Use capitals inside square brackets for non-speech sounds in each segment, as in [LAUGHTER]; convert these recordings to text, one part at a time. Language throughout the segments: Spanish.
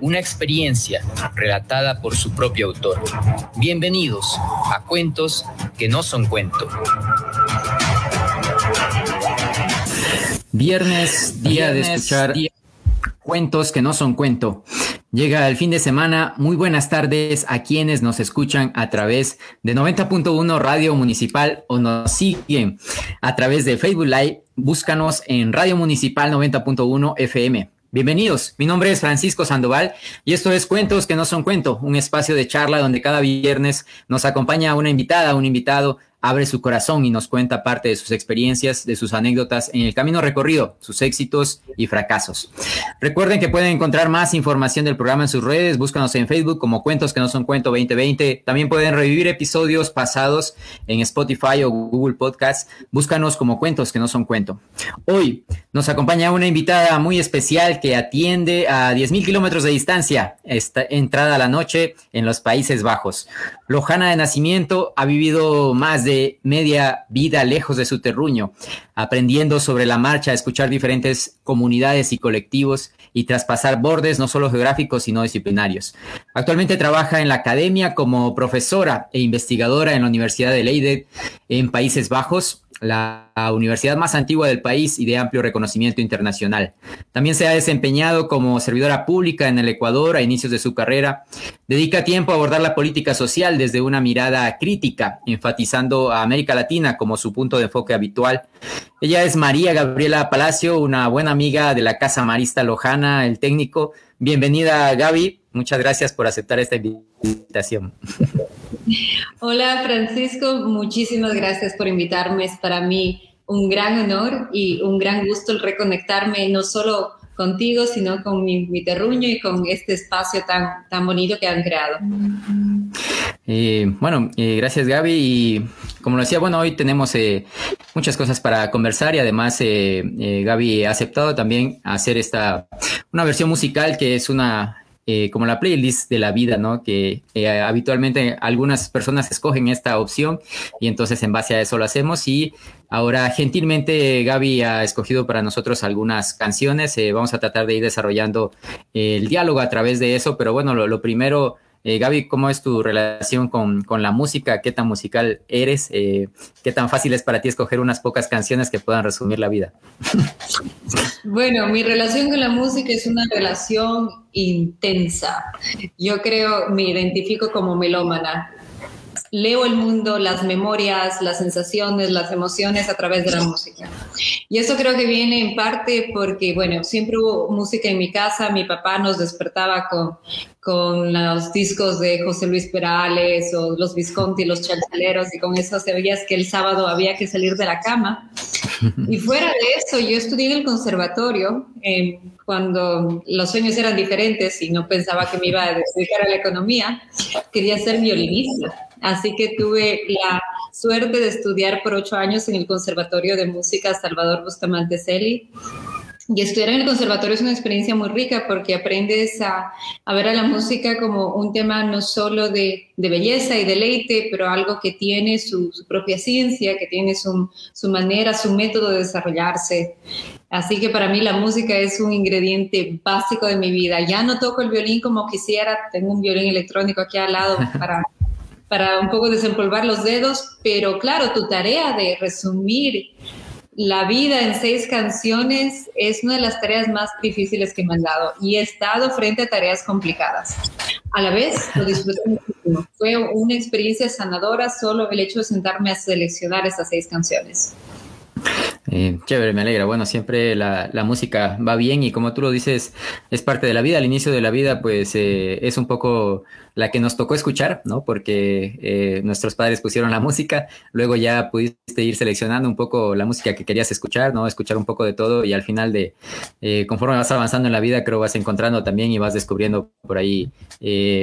una experiencia relatada por su propio autor. Bienvenidos a Cuentos que no son cuento. Viernes, día de escuchar cuentos que no son cuento. Llega el fin de semana. Muy buenas tardes a quienes nos escuchan a través de 90.1 Radio Municipal o nos siguen a través de Facebook Live. Búscanos en Radio Municipal 90.1 FM. Bienvenidos, mi nombre es Francisco Sandoval y esto es Cuentos que no son cuento, un espacio de charla donde cada viernes nos acompaña una invitada, un invitado abre su corazón y nos cuenta parte de sus experiencias, de sus anécdotas en el camino recorrido, sus éxitos y fracasos. Recuerden que pueden encontrar más información del programa en sus redes, búscanos en Facebook como Cuentos que no son cuento 2020. También pueden revivir episodios pasados en Spotify o Google Podcast. Búscanos como Cuentos que no son cuento. Hoy nos acompaña una invitada muy especial que atiende a 10.000 kilómetros de distancia, esta entrada a la noche en los Países Bajos. Lojana de nacimiento ha vivido más de media vida lejos de su terruño, aprendiendo sobre la marcha a escuchar diferentes comunidades y colectivos y traspasar bordes no solo geográficos sino disciplinarios. Actualmente trabaja en la academia como profesora e investigadora en la Universidad de Leiden en Países Bajos la universidad más antigua del país y de amplio reconocimiento internacional. También se ha desempeñado como servidora pública en el Ecuador a inicios de su carrera. Dedica tiempo a abordar la política social desde una mirada crítica, enfatizando a América Latina como su punto de enfoque habitual. Ella es María Gabriela Palacio, una buena amiga de la Casa Marista Lojana, el técnico. Bienvenida, Gaby. Muchas gracias por aceptar esta invitación. Hola Francisco, muchísimas gracias por invitarme. Es para mí un gran honor y un gran gusto el reconectarme no solo contigo, sino con mi, terruño y con este espacio tan, tan bonito que han creado. Eh, bueno, eh, gracias Gaby. Y como lo decía, bueno, hoy tenemos eh, muchas cosas para conversar y además Gaby ha aceptado también hacer esta, una versión musical que es una eh, como la playlist de la vida, ¿no? Que eh, habitualmente algunas personas escogen esta opción y entonces en base a eso lo hacemos y ahora gentilmente Gaby ha escogido para nosotros algunas canciones, eh, vamos a tratar de ir desarrollando el diálogo a través de eso, pero bueno, lo primero eh, Gaby, ¿cómo es tu relación con, la música? ¿Qué tan musical eres? Eh, ¿Qué tan fácil es para ti escoger unas pocas canciones que puedan resumir la vida? [LAUGHS] Bueno, mi relación con la música es una relación intensa. Yo creo, me identifico como melómana leo el mundo, las memorias, las sensaciones, las emociones a través de la música. Y eso creo que viene en parte porque, bueno, siempre hubo música en mi casa, mi papá nos despertaba con, con los discos de José Luis Perales o los Visconti, los chalchaleros, y con eso sabías que el sábado había que salir de la cama. [LAUGHS] Y fuera de eso, yo estudié en el conservatorio eh, cuando los sueños eran diferentes y no pensaba que me iba a dedicar a la economía, quería ser violinista. Así que tuve la suerte de estudiar por ocho años en el Conservatorio de Música Salvador Bustamante Celi. Y estudiar en el conservatorio es una experiencia muy rica porque aprendes a, ver a la música como un tema no solo de, belleza y deleite, pero algo que tiene su, propia ciencia, que tiene su, su, manera, su método de desarrollarse. Así que para mí la música es un ingrediente básico de mi vida. Ya no toco el violín como quisiera, tengo un violín electrónico aquí al lado [LAUGHS] para para un poco desempolvar los dedos, pero claro, tu tarea de resumir la vida en seis canciones es una de las tareas más difíciles que me han dado y he estado frente a tareas complicadas. A la vez, lo disfruté muchísimo. Fue una experiencia sanadora solo el hecho de sentarme a seleccionar esas seis canciones. Eh, chévere, me alegra. Bueno, siempre la, música va bien y como tú lo dices, es parte de la vida. Al inicio de la vida, pues eh, es un poco la que nos tocó escuchar, ¿no? Porque eh, nuestros padres pusieron la música, luego ya pudiste ir seleccionando un poco la música que querías escuchar, ¿no? Escuchar un poco de todo y al final de, conforme vas avanzando en la vida, creo vas encontrando también y vas descubriendo por ahí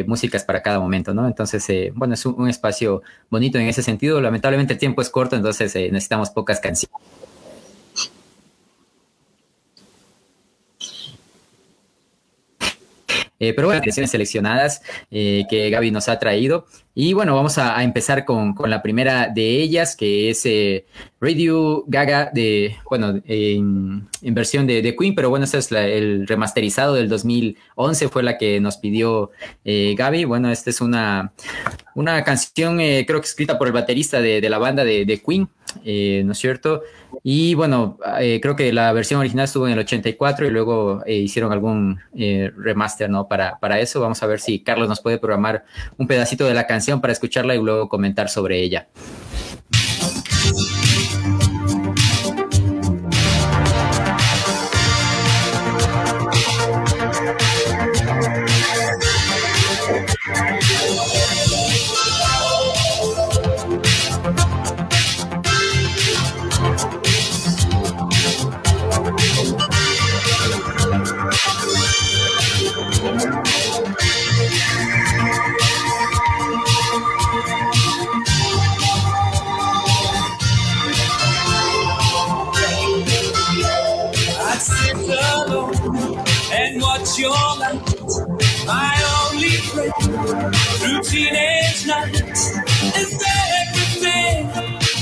músicas para cada momento, ¿no? Entonces, bueno, es un, espacio bonito en ese sentido. Lamentablemente el tiempo es corto, entonces necesitamos pocas canciones. Eh, pero bueno, canciones seleccionadas eh, que Gaby nos ha traído. Y bueno, vamos a, empezar con, la primera de ellas, que es eh, Radio Gaga, de, bueno, en, versión de, Queen, pero bueno, este es el remasterizado del 2011, fue la que nos pidió Gaby. Bueno, esta es una, una canción, creo que escrita por el baterista de, la banda de, de Queen, ¿no es cierto? Y bueno, eh, creo que la versión original estuvo en el 84 y luego eh, hicieron algún eh, remaster, ¿no? Para, para eso. Vamos a ver si Carlos nos puede programar un pedacito de la canción para escucharla y luego comentar sobre ella. Is everything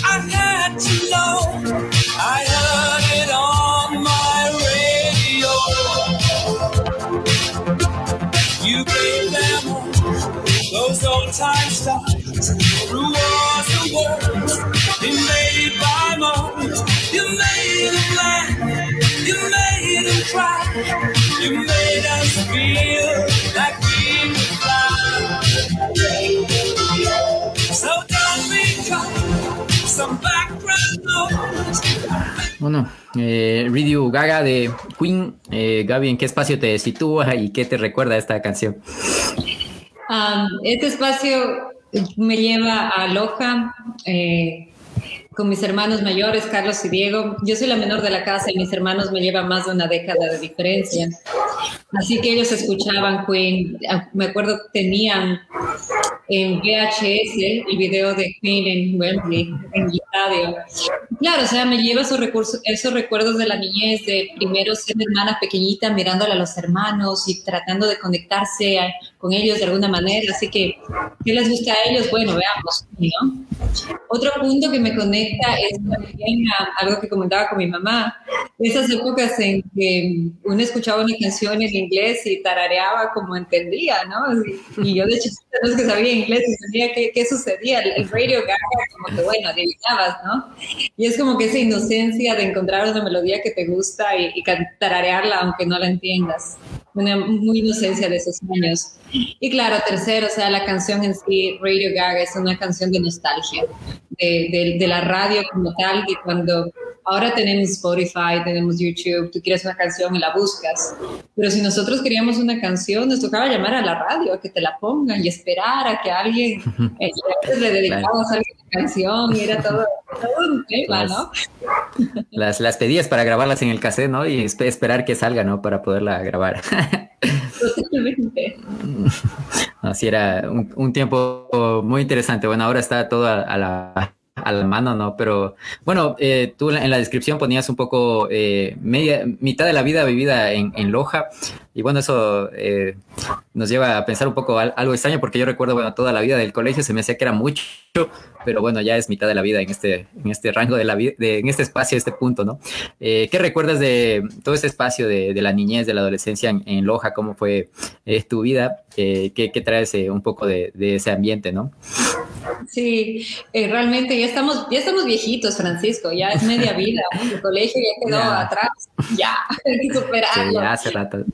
I had to know. I heard it on my radio. You gave them all those old time stars invaded by. You made them laugh, you made them cry. Bueno, eh, Radio Gaga de Queen. Eh, Gaby, ¿en qué espacio te sitúa y qué te recuerda esta canción? Um, este espacio me lleva a Loja, eh, con mis hermanos mayores, Carlos y Diego. Yo soy la menor de la casa y mis hermanos me llevan más de una década de diferencia. Así que ellos escuchaban Queen. Ah, me acuerdo que tenían en VHS el video de Queen en Wembley, en el estadio. Claro, o sea, me lleva esos, recursos, esos recuerdos de la niñez, de primero ser hermana pequeñita mirándole a los hermanos y tratando de conectarse con ellos de alguna manera. Así que, ¿qué les gusta a ellos? Bueno, veamos, ¿no? Otro punto que me conecta es también algo que comentaba con mi mamá, esas épocas en que uno escuchaba una canción en inglés y tarareaba como entendía, ¿no? Y, yo de hecho no es que sabía inglés y sabía qué, qué sucedía, el radio gaga, como que bueno, adivinabas, ¿no? Y es como que esa inocencia de encontrar una melodía que te gusta y, y tararearla aunque no la entiendas una muy inocencia de esos años. Y claro, tercero, o sea, la canción en sí, Radio Gaga, es una canción de nostalgia, de, de, la radio como tal, que cuando ahora tenemos Spotify, tenemos YouTube, tú quieres una canción y la buscas, pero si nosotros queríamos una canción, nos tocaba llamar a la radio a que te la pongan y esperar a que alguien [LAUGHS] eh, le dedicaba a alguien la canción y era todo, un tema, ¿no? Las, las pedías para grabarlas en el cassette, ¿no? Y esperar que salga, ¿no? Para poderla grabar. Totalmente. [LAUGHS] Así era un, tiempo muy interesante. Bueno, ahora está todo a la a la mano, ¿no? Pero bueno, eh, tú en la descripción ponías un poco eh, media, mitad de la vida vivida en, en Loja. Y bueno, eso eh, nos lleva a pensar un poco algo extraño porque yo recuerdo, bueno, toda la vida del colegio se me hacía que era mucho, pero bueno, ya es mitad de la vida en este, en este rango de la vida, en este espacio, este punto, ¿no? ¿Qué recuerdas de todo este espacio de, la niñez, de la adolescencia en, Loja? ¿Cómo fue tu vida? ¿qué, ¿qué, traes un poco de, de ese ambiente, ¿no? Sí, eh, realmente ya estamos, ya estamos viejitos, Francisco, ya es media vida, el colegio ya quedó atrás, ya, hay que superarlo. Sí, ya hace rato.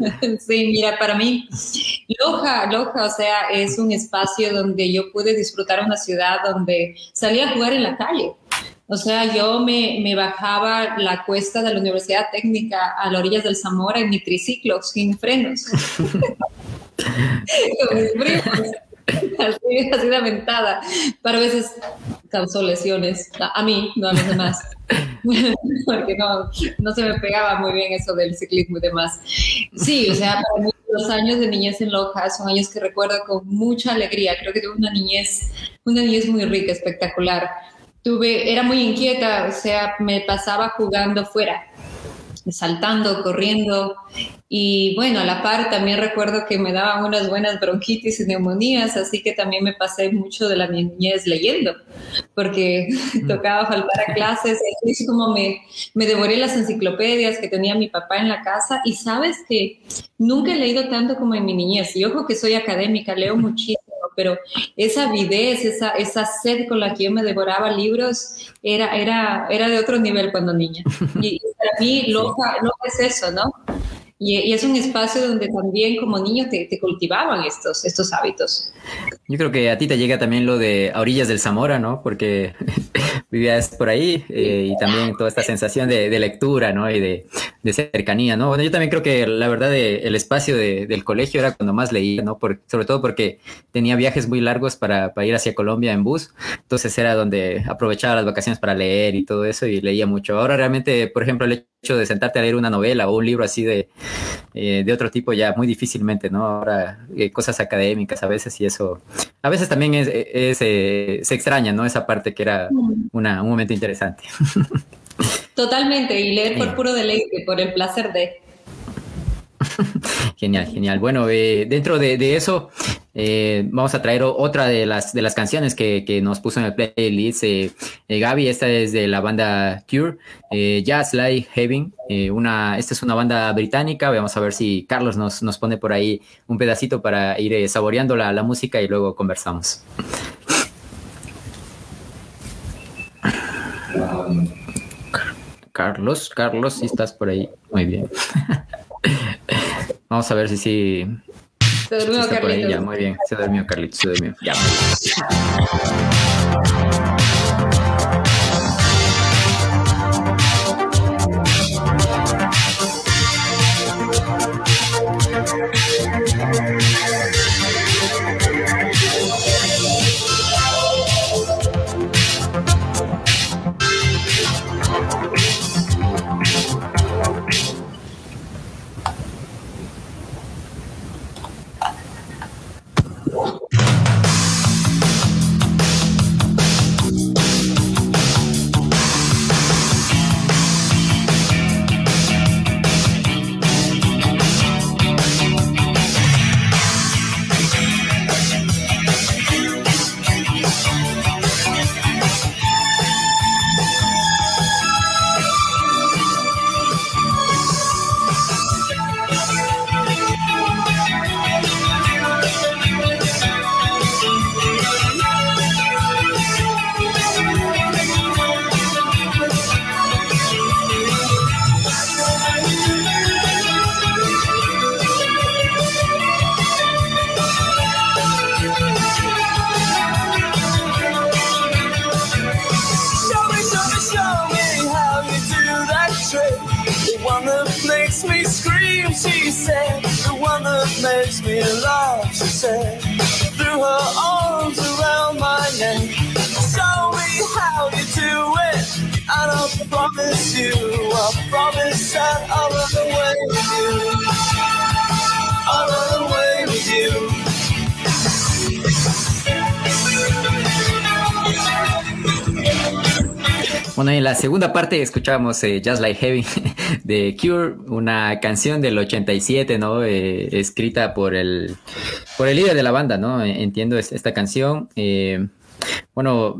[LAUGHS] Sí, mira, para mí, Loja, Loja, o sea, es un espacio donde yo pude disfrutar una ciudad donde salía a jugar en la calle. O sea, yo me, me, bajaba la cuesta de la Universidad Técnica a las orillas del Zamora en mi triciclo, sin frenos. [LAUGHS] [LAUGHS] [LAUGHS] Así, así de aventada. Para veces causó lesiones. A, mí, no a los demás. [LAUGHS] Porque no, no se me pegaba muy bien eso del ciclismo y demás. Sí, o sea, para mí los años de niñez en Loja son años que recuerdo con mucha alegría. Creo que tuve una niñez, una niñez muy rica, espectacular tuve, era muy inquieta, o sea, me pasaba jugando fuera, saltando, corriendo. Y bueno, a la par también recuerdo que me daban unas buenas bronquitis y neumonías, así que también me pasé mucho de la niñez leyendo, porque [LAUGHS] mm. tocaba faltar a [LAUGHS] clases. Es como me, me devoré las enciclopedias que tenía mi papá en la casa. Y sabes que nunca he leído tanto como en mi niñez. Y ojo que soy académica, leo muchísimo pero esa avidez, esa, esa sed con la que yo me devoraba libros era, era, era de otro nivel cuando niña. [LAUGHS] Y, para mí Loja, es eso, ¿no? Y, es un espacio donde también como niño te, te, cultivaban estos, estos hábitos. Yo creo que a ti te llega también lo de a orillas del Zamora, ¿no? Porque [LAUGHS] vivías por ahí eh, y también toda esta sensación de, lectura, ¿no? Y de, cercanía, ¿no? Bueno, yo también creo que la verdad el espacio del colegio era cuando más leía, ¿no? sobre todo porque tenía viajes muy largos para, ir hacia Colombia en bus, entonces era donde aprovechaba las vacaciones para leer y todo eso y leía mucho. Ahora realmente, por ejemplo, el hecho de sentarte a leer una novela o un libro así de, eh, de otro tipo ya muy difícilmente, ¿no? Ahora eh, cosas académicas a veces y eso, a veces también es, se extraña, ¿no? Esa parte que era mm un momento interesante. [LAUGHS] Totalmente, y leer por puro deleite, por el placer de... [LAUGHS] Genial, genial. Bueno, eh, dentro de, eso, eh, vamos a traer otra de las, de las canciones que, nos puso en el playlist eh, Gaby. Esta es de la banda Cure, Jazz Like Heaven. una, esta es una banda británica. Vamos a ver si Carlos nos, nos pone por ahí un pedacito para ir saboreando la, la música y luego conversamos. Carlos, Carlos, si estás por ahí. Muy bien. [LAUGHS] Vamos a ver si sí. Se durmió Carlitos. muy bien. Se durmió Carlitos, se durmió. Ya. Segunda parte escuchábamos eh, Just Like Heavy [LAUGHS] de Cure, una canción del 87, ¿no? Eh, escrita por el, por el líder de la banda, ¿no? Entiendo esta canción. Eh, bueno,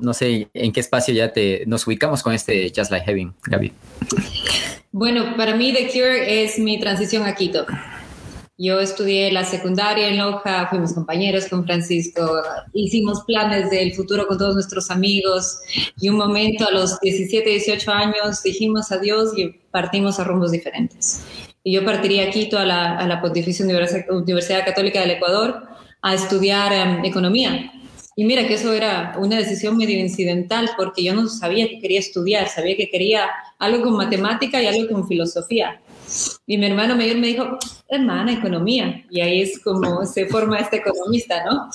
no sé en qué espacio ya te nos ubicamos con este Just Like Heavy, Gaby. Bueno, para mí The Cure es mi transición a Quito. Yo estudié la secundaria en Loja, fuimos compañeros con Francisco, hicimos planes del futuro con todos nuestros amigos y un momento a los 17, 18 años dijimos adiós y partimos a rumbos diferentes. Y yo partiría a Quito, a la, a la Pontificia Universidad Católica del Ecuador, a estudiar em, economía Y mira que eso era una decisión medio incidental porque yo no sabía que quería estudiar, sabía que quería algo con matemática y algo con filosofía. Y mi hermano mayor me dijo, hermana, economía. Y ahí es como se forma este economista, ¿no?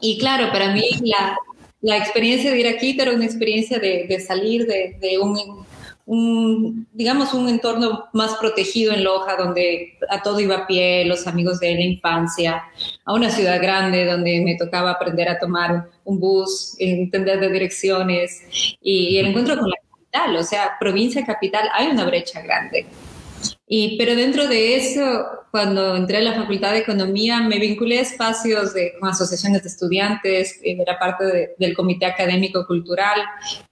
Y claro, para mí la, la experiencia de ir a Quito era una experiencia de, de salir de, de un, un, digamos, un entorno más protegido en Loja, donde a todo iba a pie, los amigos de la infancia, a una ciudad grande donde me tocaba aprender a tomar un bus, entender de direcciones y, y el encuentro con la capital, o sea, provincia capital, hay una brecha grande. Y, pero dentro de eso, cuando entré a la Facultad de Economía, me vinculé a espacios de, con asociaciones de estudiantes, eh, era parte del Comité Académico Cultural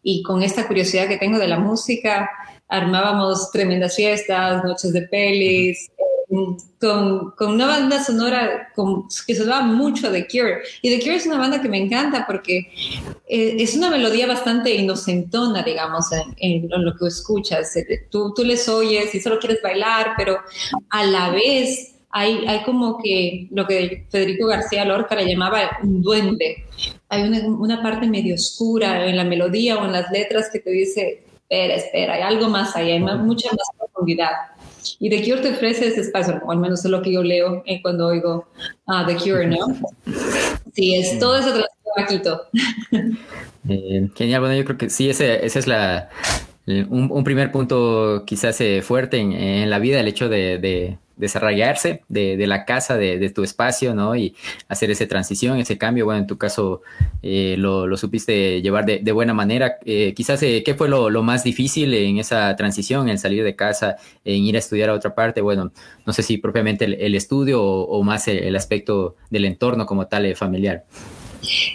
y con esta curiosidad que tengo de la música, armábamos tremendas fiestas, noches de pelis, con, con, una banda sonora con, que sonaba mucho de Cure. Y The Cure es una banda que me encanta porque eh, es una melodía bastante inocentona, digamos, en, lo que escuchas. Eh, tú, tú les oyes y solo quieres bailar, pero a la vez hay, hay como que lo que Federico García Lorca le llamaba un duende. Hay una, una parte medio oscura en la melodía o en las letras que te dice, espera, espera, hay algo más ahí, hay mucha más profundidad. Y The Cure te ofrece ese espacio, al menos es lo que yo leo eh, cuando oigo ah, The Cure, ¿no? Sí, es todo eso Quito. Eh, genial, bueno, yo creo que sí, ese, es la, un, primer punto quizás eh, fuerte en, la vida, el hecho de desarrollarse de, la casa, de, tu espacio, ¿no? Y hacer esa transición, ese cambio. Bueno, en tu caso eh, lo, supiste llevar de, buena manera. Eh, quizás, eh, ¿qué fue lo, más difícil en esa transición, en salir de casa, en ir a estudiar a otra parte? Bueno, no sé si propiamente el, estudio o, más el, aspecto del entorno como tal familiar.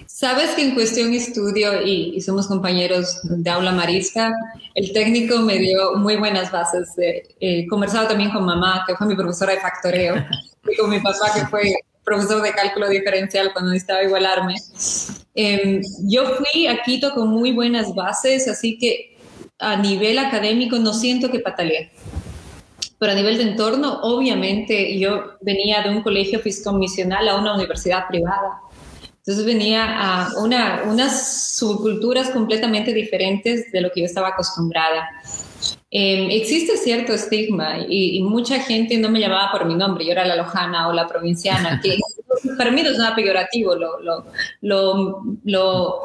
Sabes que en cuestión estudio y, somos compañeros de aula marisca, el técnico me dio muy buenas bases. He conversado también con mamá, que fue mi profesora de factoreo, y con mi papá, que fue profesor de cálculo diferencial cuando necesitaba igualarme. Em, yo fui a Quito con muy buenas bases, así que a nivel académico no siento que pataleé. Pero a nivel de entorno, obviamente, yo venía de un colegio fiscomisional a una universidad privada. Entonces venía a una, unas subculturas completamente diferentes de lo que yo estaba acostumbrada. Em, existe cierto estigma y, mucha gente no me llamaba por mi nombre, yo era la lojana o la provinciana, que [LAUGHS] para mí no es nada peyorativo, lo, lo, lo, lo,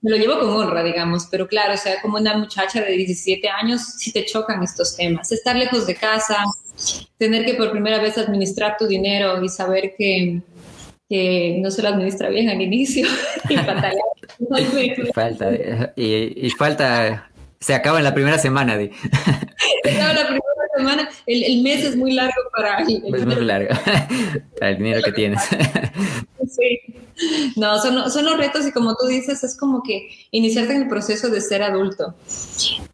me lo llevo con honra, digamos, pero claro, o sea, como una muchacha de 17 años, sí te chocan estos temas. Estar lejos de casa, tener que por primera vez administrar tu dinero y saber que que no se lo administra bien al inicio [LAUGHS] y [LAUGHS] falta, y, falta, se acaba en la primera semana de... se acaba la primera semana, el, el, mes es muy largo para el, es muy largo, [LAUGHS] para el dinero que tienes. sí. No, son, son los retos y como tú dices, es como que iniciarte en el proceso de ser adulto.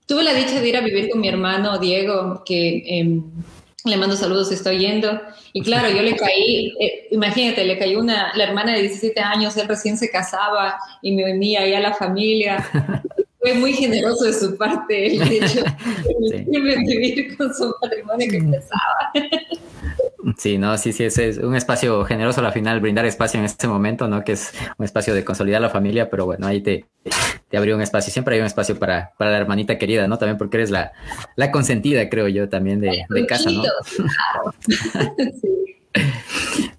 Tuve la dicha de ir a vivir con mi hermano Diego, que... Eh, le mando saludos, si estoy yendo. Y claro, yo le caí, eh, imagínate, le cayó una, la hermana de 17 años, él recién se casaba y me unía ahí a la familia. [LAUGHS] Fue muy generoso de su parte el hecho de vivir con su patrimonio que empezaba. Sí, no, sí, sí, es, un espacio generoso al final, brindar espacio en este momento, ¿no? Que es un espacio de consolidar la familia, pero bueno, ahí te, te abrió un espacio, siempre hay un espacio para, para la hermanita querida, ¿no? También porque eres la, la consentida, creo yo, también de, de casa, ¿no? [LAUGHS]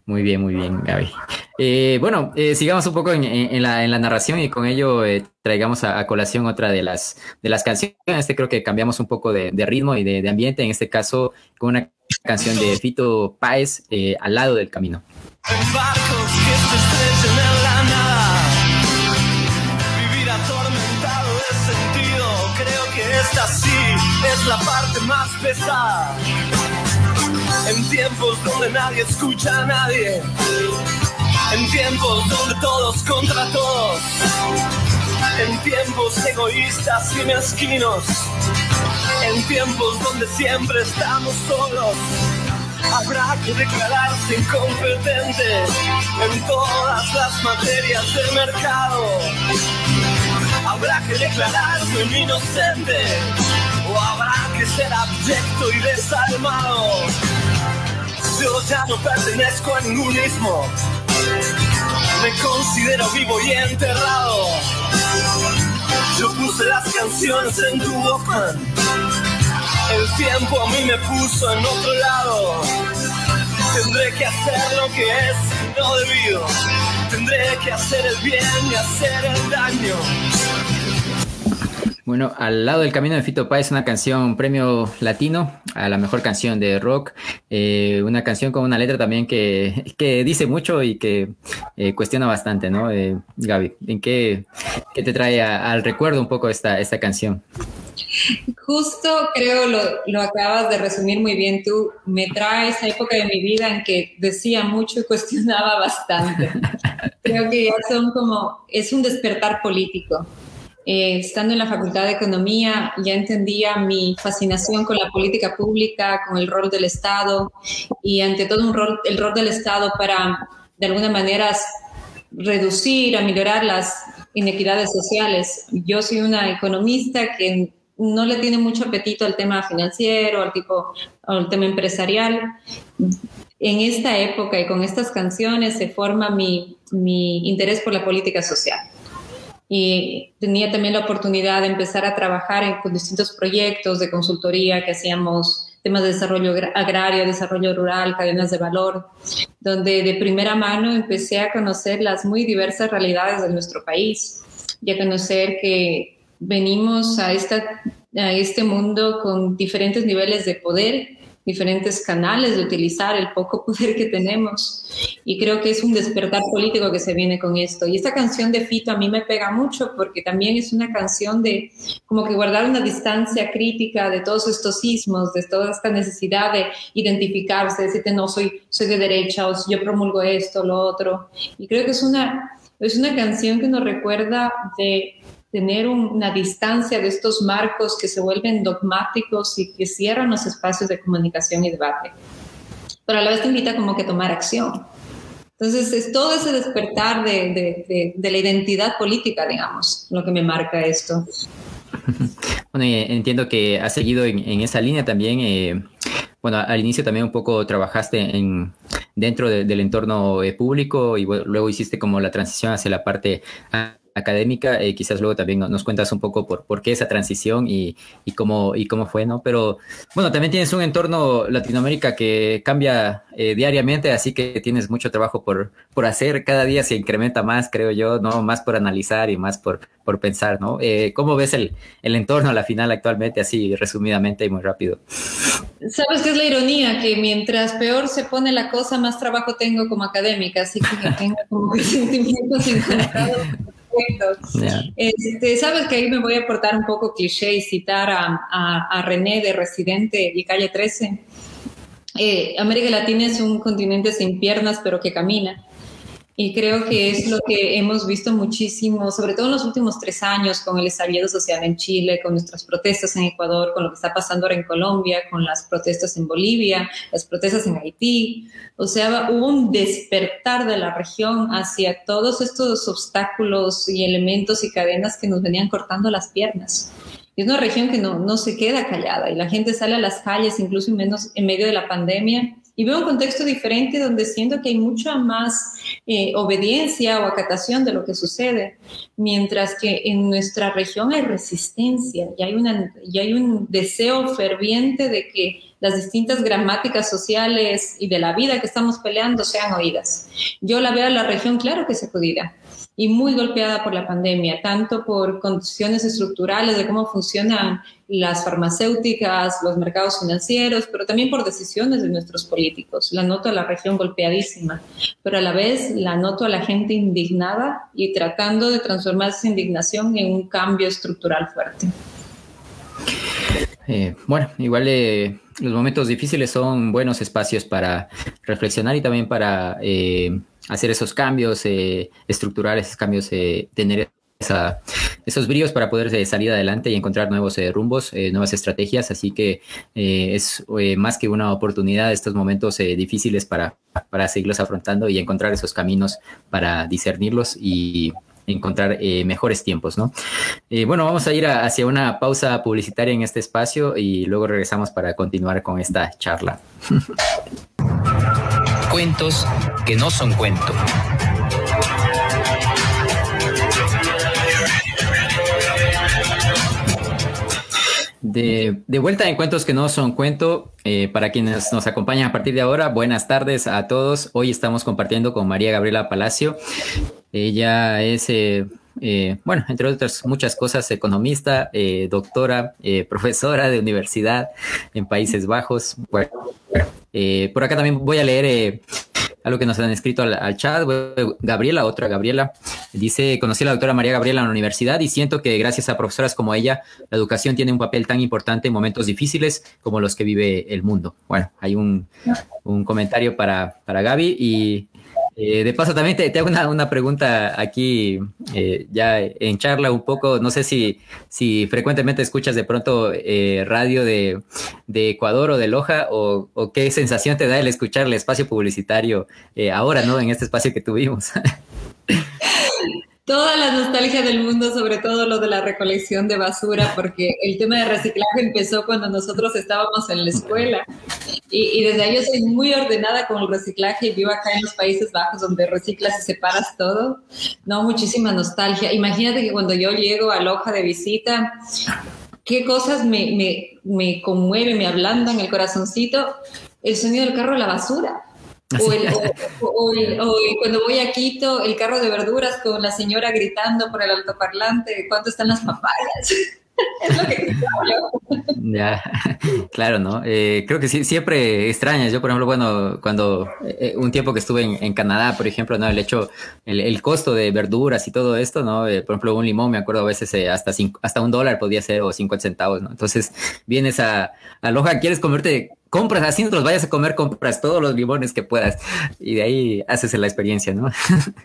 Muy bien, muy bien, Gaby. Eh, bueno, eh, sigamos un poco en, la, en, la, narración y con ello eh, traigamos a, colación otra de las, de las canciones. Este creo que cambiamos un poco de, de ritmo y de, de, ambiente, en este caso con una canción de Fito Páez, Al lado del camino. La parte más pesada. En tiempos donde nadie escucha a nadie, en tiempos donde todos contra todos, en tiempos egoístas y mezquinos, en tiempos donde siempre estamos solos. Habrá que declararse incompetente en todas las materias del mercado. Habrá que declararse inocente habrá que ser abyecto y desalmado. Yo ya no pertenezco a ningún mismo. me considero vivo y enterrado. Yo puse las canciones en tu boca. El tiempo a mí me puso en otro lado. Tendré que hacer lo que es no debido. Tendré que hacer el bien y hacer el daño. Bueno, Al lado del camino de Fito Páez, una canción, premio latino a la mejor canción de rock. Eh, una canción con una letra también que, que dice mucho y que eh, cuestiona bastante, ¿no? Eh, Gaby, ¿en qué, qué te trae al recuerdo un poco esta, esta canción? Justo creo lo, lo acabas de resumir muy bien tú. Me trae esa época de mi vida en que decía mucho y cuestionaba bastante. [LAUGHS] creo que ya son como, es un despertar político eh, estando en la Facultad de Economía, ya entendía mi fascinación con la política pública, con el rol del Estado y ante todo un rol, el rol del Estado para, de alguna manera, reducir, aminorar las inequidades sociales. Yo soy una economista que no le tiene mucho apetito al tema financiero, al tipo, al tema empresarial. En esta época y con estas canciones se forma mi interés por la política social y tenía también la oportunidad de empezar a trabajar en, con distintos proyectos de consultoría que hacíamos temas de desarrollo agrario, desarrollo rural, cadenas de valor, donde de primera mano empecé a conocer las muy diversas realidades de nuestro país y a conocer que venimos a, esta, a este mundo con diferentes niveles de poder diferentes canales de utilizar el poco poder que tenemos. Y creo que es un despertar político que se viene con esto. Y esta canción de Fito a mí me pega mucho porque también es una canción de como que guardar una distancia crítica de todos estos sismos, de toda esta necesidad de identificarse, decirte no soy, soy de derecha o yo promulgo esto, lo otro. Y creo que es una, es una canción que nos recuerda de tener una distancia de estos marcos que se vuelven dogmáticos y que cierran los espacios de comunicación y debate. Pero a la vez te invita como que a tomar acción. Entonces es todo ese despertar de, de, la identidad política, digamos, lo que me marca esto. [LAUGHS] Bueno, entiendo que has seguido en, esa línea también. Eh, bueno, al inicio también un poco trabajaste en, dentro del entorno eh, público y luego hiciste como la transición hacia la parte académica, eh, quizás luego también nos cuentas un poco por, por qué esa transición y, y, cómo, y cómo fue, ¿no? Pero bueno, también tienes un entorno Latinoamérica que cambia eh, diariamente, así que tienes mucho trabajo por, por hacer, cada día se incrementa más, creo yo, ¿no? Más por analizar y más por, por pensar, ¿no? Eh, ¿Cómo ves el, el entorno a la final actualmente, así resumidamente y muy rápido? Sabes qué es la ironía, que mientras peor se pone la cosa, más trabajo tengo como académica, así que [LAUGHS] tengo como sentimientos encontrados este, Sabes que ahí me voy a aportar un poco cliché y citar a, René de Residente y Calle 13. Eh, América Latina es un continente sin piernas, pero que camina. Y creo que es lo que hemos visto muchísimo, sobre todo en los últimos tres años, con el estallido social en Chile, con nuestras protestas en Ecuador, con lo que está pasando ahora en Colombia, con las protestas en Bolivia, las protestas en Haití. O sea, hubo un despertar de la región hacia todos estos obstáculos y elementos y cadenas que nos venían cortando las piernas. Es una región que no, no se queda callada y la gente sale a las calles, incluso en, menos, en medio de la pandemia, y veo un contexto diferente donde siento que hay mucha más eh, obediencia o acatación de lo que sucede, mientras que en nuestra región hay resistencia y hay, un deseo ferviente de que las distintas gramáticas sociales y de la vida que estamos peleando sean oídas. Yo la veo en la región, claro que sacudida y muy golpeada por la pandemia, tanto por condiciones estructurales de cómo funcionan las farmacéuticas, los mercados financieros, pero también por decisiones de nuestros políticos. La noto a la región golpeadísima, pero a la vez la noto a la gente indignada y tratando de transformar esa indignación en un cambio estructural fuerte. Eh, bueno, igual eh, los momentos difíciles son buenos espacios para reflexionar y también para eh, hacer esos cambios eh, estructurales, esos cambios, eh, tener esos bríos para poder eh, salir adelante y encontrar nuevos rumbos, nuevas estrategias. Así que es más que una oportunidad estos momentos difíciles para, para seguirlos afrontando y encontrar esos caminos para discernirlos y encontrar mejores tiempos, ¿no? bueno, vamos a ir hacia una pausa publicitaria en este espacio y luego regresamos para continuar con esta charla. [LAUGHS] cuentos que no son cuentos. De, vuelta en Cuentos que no son cuento, eh, para quienes nos acompañan a partir de ahora, buenas tardes a todos. Hoy estamos compartiendo con María Gabriela Palacio. Ella es, eh, eh, bueno, entre otras muchas cosas, economista, doctora, profesora de universidad en Países Bajos. Bueno, por acá también voy a leer algo que nos han escrito al, chat. Gabriela, otra Gabriela, dice, conocí a la doctora María Gabriela en la universidad y siento que gracias a profesoras como ella, la educación tiene un papel tan importante en momentos difíciles como los que vive el mundo. Bueno, hay un, un comentario para, para Gaby y eh, de paso, también te, hago una, pregunta aquí, eh, ya en charla un poco, no sé si, si frecuentemente escuchas de pronto eh, radio de, Ecuador o de Loja, o, o, qué sensación te da el escuchar el espacio publicitario ahora, ¿no? En este espacio que tuvimos. [LAUGHS] toda la nostalgia del mundo, sobre todo lo de la recolección de basura, porque el tema de reciclaje empezó cuando nosotros estábamos en la escuela. Y, desde ahí yo soy muy ordenada con el reciclaje y vivo acá en los Países Bajos donde reciclas y separas todo. No, muchísima nostalgia. Imagínate que cuando yo llego a Loja de visita, qué cosas me, me, me conmueven, me ablandan el corazoncito. El sonido del carro a la basura o, cuando voy a Quito, el carro de verduras con la señora gritando por el altoparlante, ¿cuánto están las papayas? [LAUGHS] es lo que Ya, [LAUGHS] claro, ¿no? Eh, creo que sí, siempre extrañas. Yo, por ejemplo, bueno, cuando eh, un tiempo que estuve en, Canadá, por ejemplo, ¿no? El hecho, el, costo de verduras y todo esto, ¿no? Eh, por ejemplo, un limón, me acuerdo a veces hasta, hasta un dólar podía ser o 50 centavos, ¿no? Entonces, vienes a, a Loja, quieres comerte compras, así no los vayas a comer, compras todos los limones que puedas y de ahí haces la experiencia, ¿no?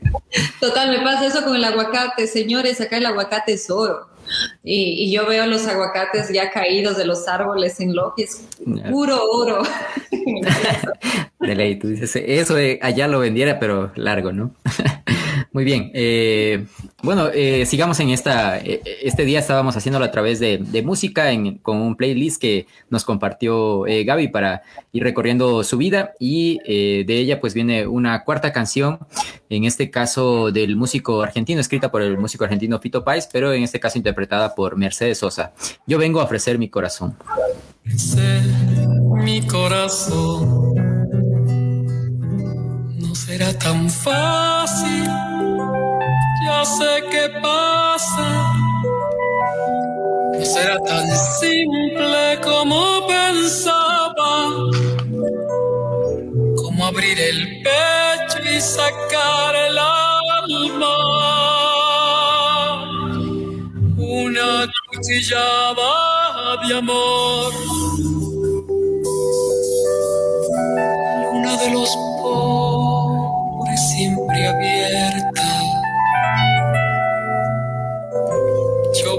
[LAUGHS] Total, me pasa eso con el aguacate, señores, acá el aguacate es oro. Y, yo veo los aguacates ya caídos de los árboles en lo que es puro oro. [LAUGHS] de ley, tú dices, eso allá lo vendiera, pero largo, ¿no? [LAUGHS] Muy bien. Eh, bueno, eh, sigamos en esta. Eh, este día estábamos haciéndolo a través de, música con un playlist que nos compartió Gaby para ir recorriendo su vida y de ella pues viene una cuarta canción, en este caso del músico argentino, escrita por el músico argentino Fito Páez, pero en este caso interpretada por Mercedes Sosa. Yo vengo a ofrecer mi corazón. mi corazón no será tan fácil ya sé qué pasa. No será tan simple como pensaba. Como abrir el pecho y sacar el alma. Una cuchillada de amor. Luna de los pobres siempre abierta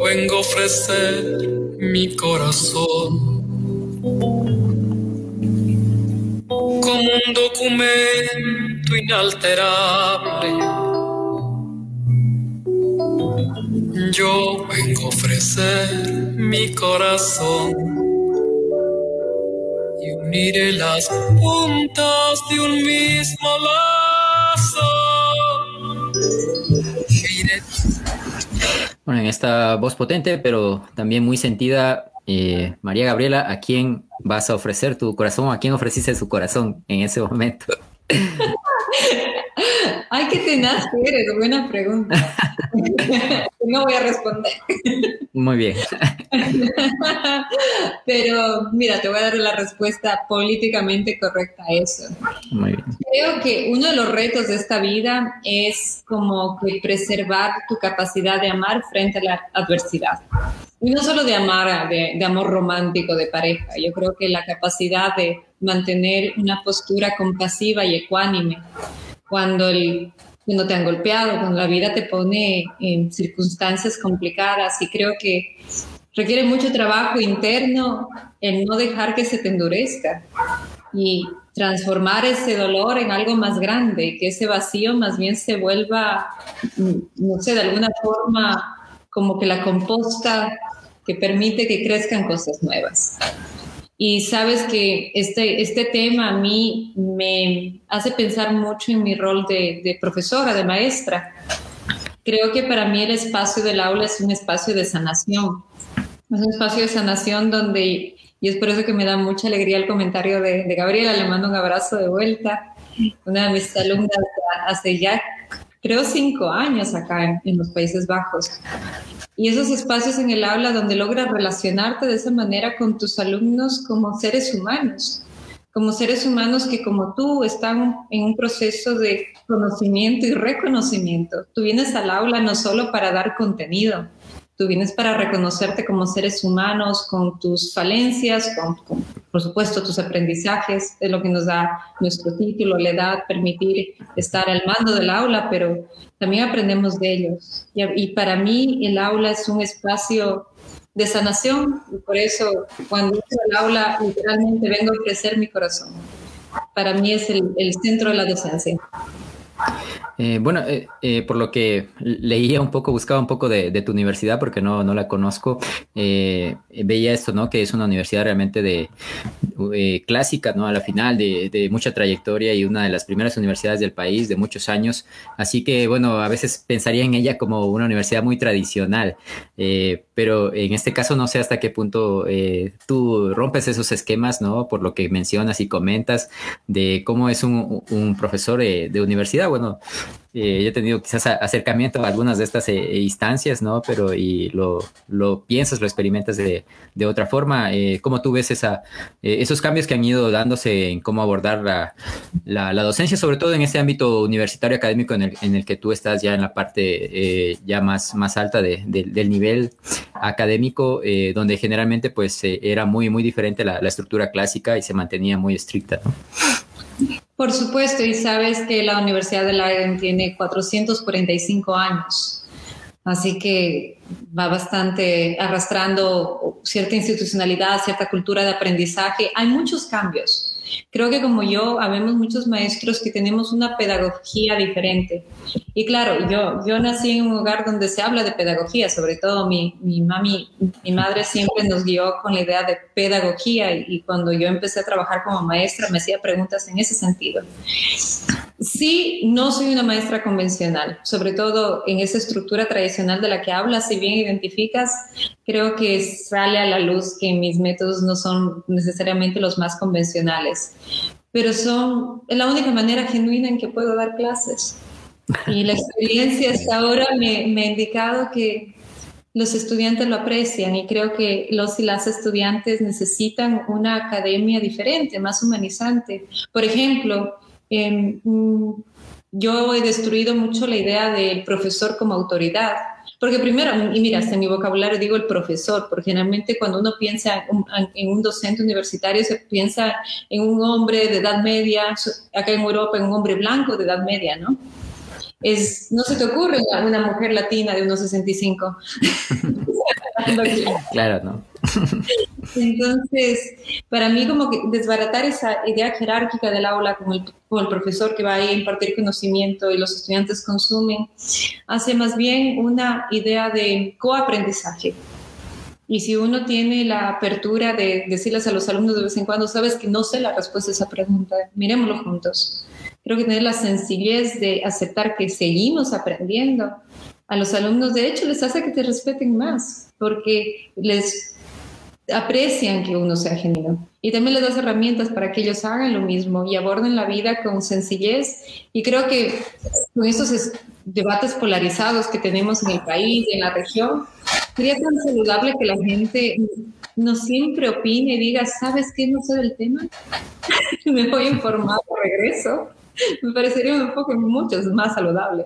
vengo a ofrecer mi corazón como un documento inalterable. Yo vengo a ofrecer mi corazón y uniré las puntas de un mismo lazo. Bueno, en esta voz potente, pero también muy sentida, eh, María Gabriela, ¿a quién vas a ofrecer tu corazón? ¿A quién ofreciste su corazón en ese momento? [LAUGHS] Ay, qué tenaz eres, buena pregunta. [LAUGHS] no voy a responder. Muy bien. Pero mira, te voy a dar la respuesta políticamente correcta a eso. Muy bien. Creo que uno de los retos de esta vida es como que preservar tu capacidad de amar frente a la adversidad. Y no solo de amar, de, de amor romántico, de pareja. Yo creo que la capacidad de mantener una postura compasiva y ecuánime cuando, el, cuando te han golpeado, cuando la vida te pone en circunstancias complicadas y creo que requiere mucho trabajo interno en no dejar que se te endurezca y transformar ese dolor en algo más grande, que ese vacío más bien se vuelva, no sé, de alguna forma como que la composta que permite que crezcan cosas nuevas. Y sabes que este, este tema a mí me hace pensar mucho en mi rol de, de profesora, de maestra. Creo que para mí el espacio del aula es un espacio de sanación. Es un espacio de sanación donde, y es por eso que me da mucha alegría el comentario de, de Gabriela, le mando un abrazo de vuelta, una de mis alumnas hace ya, creo, cinco años acá en, los Países Bajos. Y esos espacios en el aula donde logras relacionarte de esa manera con tus alumnos como seres humanos, como seres humanos que como tú están en un proceso de conocimiento y reconocimiento. Tú vienes al aula no solo para dar contenido, Tú vienes para reconocerte como seres humanos, con tus falencias, con, por supuesto tus aprendizajes, de lo que nos da nuestro título, la edad, permitir estar al mando del aula, pero también aprendemos de ellos. Y, y para mí el aula es un espacio de sanación y por eso cuando entro al aula literalmente vengo a ofrecer mi corazón. Para mí es el, el centro de la docencia. Eh, bueno, eh, eh, por lo que leía un poco, buscaba un poco de, tu universidad porque no, no la conozco, veía esto, ¿no? Que es una universidad realmente de clásica, ¿no? A la final, de, de, mucha trayectoria y una de las primeras universidades del país de muchos años. Así que, bueno, a veces pensaría en ella como una universidad muy tradicional, pero en este caso no sé hasta qué punto tú rompes esos esquemas, ¿no? Por lo que mencionas y comentas de cómo es un, un profesor de universidad bueno, eh, yo he tenido quizás acercamiento a algunas de estas eh, instancias, ¿no? Pero y lo, piensas, lo experimentas de, de otra forma. Eh, ¿Cómo tú ves esa, esos cambios que han ido dándose en cómo abordar la, docencia, sobre todo en este ámbito universitario académico en el, que tú estás ya en la parte ya más, alta de, del nivel académico, donde generalmente pues era muy, muy diferente la, la estructura clásica y se mantenía muy estricta, ¿no? Por supuesto, y sabes que la Universidad de Leiden tiene 445 años, así que va bastante arrastrando cierta institucionalidad, cierta cultura de aprendizaje. Hay muchos cambios. Creo que como yo, habemos muchos maestros que tenemos una pedagogía diferente. Y claro, yo, yo nací en un hogar donde se habla de pedagogía, sobre todo mi, mi mami, mi madre siempre nos guió con la idea de pedagogía y, cuando yo empecé a trabajar como maestra me hacía preguntas en ese sentido. Sí, no soy una maestra convencional, sobre todo en esa estructura tradicional de la que hablas, si bien identificas, creo que sale a la luz que mis métodos no son necesariamente los más convencionales, pero son la única manera genuina en que puedo dar clases. Y la experiencia hasta ahora me, me ha indicado que los estudiantes lo aprecian y creo que los y las estudiantes necesitan una academia diferente, más humanizante. Por ejemplo, mm, yo he destruido mucho la idea del profesor como autoridad. Porque primero, y mira, en mi vocabulario digo el profesor, porque generalmente cuando uno piensa en un docente universitario se piensa en un hombre de edad media, acá en Europa en un hombre blanco de edad media, ¿no? es, no se te ocurre una mujer latina de unos 65. [LAUGHS] [LAUGHS] claro, ¿no? Entonces, para mí como que desbaratar esa idea jerárquica del aula con el, con el profesor que va a impartir conocimiento y los estudiantes consumen, hace más bien una idea de coaprendizaje. Y si uno tiene la apertura de decirles a los alumnos de vez en cuando, sabes que no sé la respuesta a esa pregunta, miremoslo juntos Creo que tener la sencillez de aceptar que seguimos aprendiendo a los alumnos, de hecho, les hace que te respeten más, porque les aprecian que uno sea genuino. Y también les das herramientas para que ellos hagan lo mismo y aborden la vida con sencillez. Y creo que con estos debates polarizados que tenemos en el país en la región, sería tan saludable que la gente no siempre opine y diga, ¿sabes qué? No sé del tema. [LAUGHS] Me voy a informar, regreso. me parecería un enfoque mucho más saludable.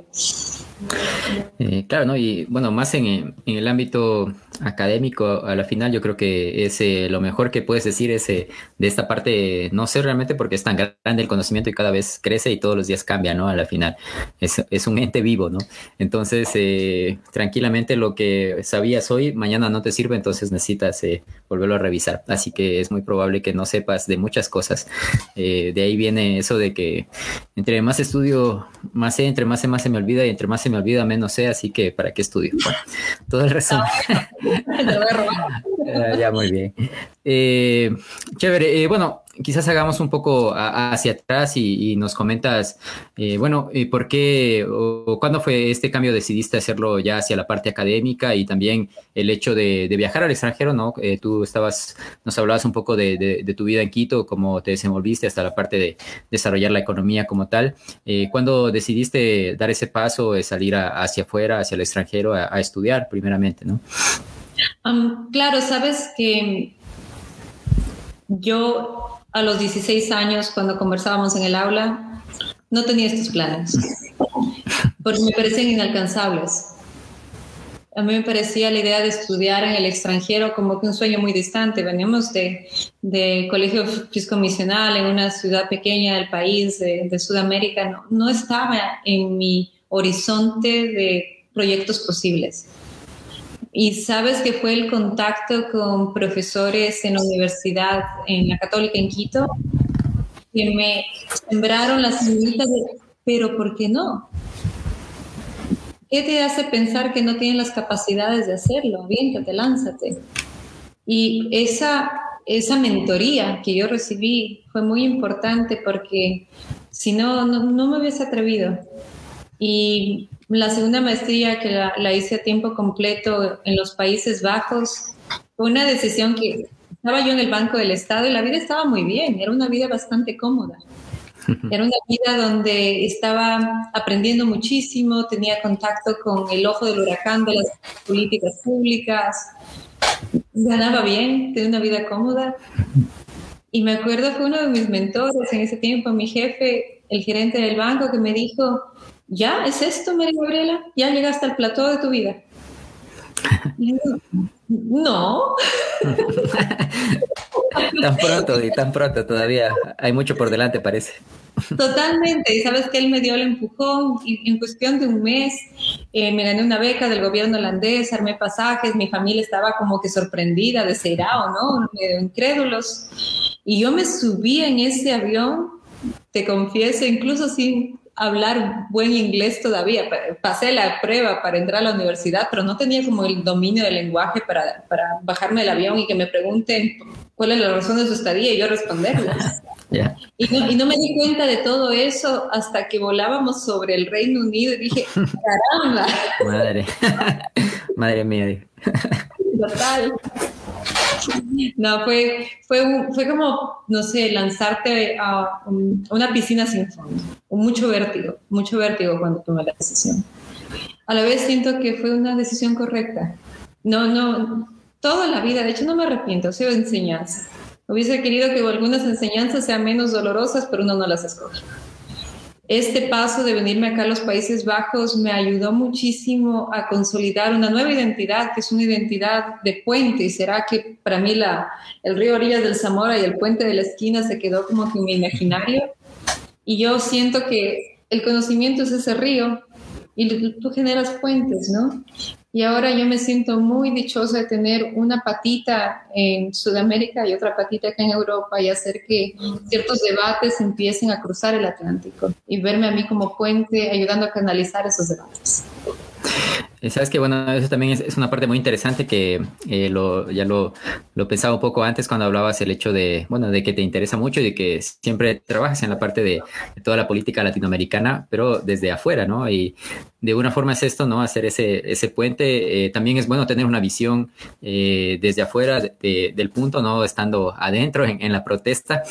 Eh, claro, ¿no? Y bueno, más en, el ámbito académico, a la final yo creo que es eh, lo mejor que puedes decir es eh, de esta parte, no sé realmente porque es tan grande el conocimiento y cada vez crece y todos los días cambia, ¿no? A la final es, es un ente vivo, ¿no? Entonces, tranquilamente lo que sabías hoy, mañana no te sirve, entonces necesitas volverlo a revisar. Así que es muy probable que no sepas de muchas cosas. de ahí viene eso de que entre más estudio, más sé, entre más más se me olvida y entre más se me olvida, menos sé, así que ¿para qué estudio? Bueno, [LAUGHS] todo el resumen. [LAUGHS] [LAUGHS] ya, muy bien. Eh, chévere. Eh, bueno, quizás hagamos un poco hacia atrás y, nos comentas, eh, bueno, ¿por qué o cuándo fue este cambio? ¿Decidiste hacerlo ya hacia la parte académica y también el hecho de, viajar al extranjero, ¿no? Eh, tú estabas, nos hablabas un poco de, tu vida en Quito, cómo te desenvolviste hasta la parte de desarrollar la economía como tal. Eh, ¿Cuándo decidiste dar ese paso, de salir hacia afuera, hacia el extranjero, a, estudiar primeramente, ¿no? claro, sabes que yo a los 16 años, cuando conversábamos en el aula, no tenía estos planes, porque me parecían inalcanzables. A mí me parecía la idea de estudiar en el extranjero como que un sueño muy distante. Veníamos de, de colegio fiscomisional en una ciudad pequeña del país, de, Sudamérica. No, no estaba en mi horizonte de proyectos posibles. Y sabes que fue el contacto con profesores en la universidad, en la Católica en Quito, que me sembraron la semillita de, pero ¿por qué no? ¿Qué te hace pensar que no tienen las capacidades de hacerlo? Aviéntate, lánzate. Y esa, esa mentoría que yo recibí fue muy importante porque si no, no, no me hubiese atrevido. Y la segunda maestría que la, hice a tiempo completo en los Países Bajos fue una decisión que estaba yo en el Banco del Estado y la vida estaba muy bien, era una vida bastante cómoda. [LAUGHS] Era una vida donde estaba aprendiendo muchísimo, tenía contacto con el ojo del huracán de las políticas públicas, ganaba bien, tenía una vida cómoda. Y me acuerdo que uno de mis mentores en ese tiempo, mi jefe, el gerente del banco, que me dijo, ¿Ya es esto, María Gabriela? ¿Ya llegaste al plató de tu vida? [LAUGHS] no. [LAUGHS] tan pronto y tan pronto todavía. Hay mucho por delante, parece. Totalmente. Y sabes que él me dio el empujón y en cuestión de un mes eh, me gané una beca del gobierno holandés, armé pasajes, mi familia estaba como que sorprendida, de o ¿no? Medio incrédulos. Y yo me subí en ese avión, te confieso, incluso sin hablar buen inglés todavía. Pasé la prueba para entrar a la universidad, pero no tenía como el dominio del lenguaje para, para bajarme del avión y que me pregunten cuál es la razón de su estadía y yo responderles. [LAUGHS] Y, no, y, no, me di cuenta de todo eso hasta que volábamos sobre el Reino Unido y dije, caramba. Madre, [LAUGHS] madre mía. Total. No, fue, fue, fue como, no sé, lanzarte a una piscina sin fondo. Mucho vértigo, mucho vértigo cuando tomé la decisión. A la vez siento que fue una decisión correcta. No, no, toda la vida, de hecho no me arrepiento, ha sido enseñanza. Hubiese querido que algunas enseñanzas sean menos dolorosas, pero uno no las escoge este paso de venirme acá a los Países Bajos me ayudó muchísimo a consolidar una nueva identidad, que es una identidad de puente. Y será que para mí la, el río Orillas del Zamora y el puente de la esquina se quedó como que en mi imaginario. Y yo siento que el conocimiento es ese río y tú generas puentes, ¿no? Y ahora yo me siento muy dichosa de tener una patita en Sudamérica y otra patita acá en Europa y hacer que ciertos debates empiecen a cruzar el Atlántico y verme a mí como puente ayudando a canalizar esos debates. Sabes que, bueno, eso también es, una parte muy interesante que eh, lo, ya lo, lo, pensaba un poco antes cuando hablabas el hecho de, bueno, de que te interesa mucho y de que siempre trabajas en la parte de, toda la política latinoamericana, pero desde afuera, ¿no? Y de una forma es esto, ¿no? Hacer ese, ese puente. Eh, también es bueno tener una visión eh, desde afuera del punto, ¿no? Estando adentro en, la protesta,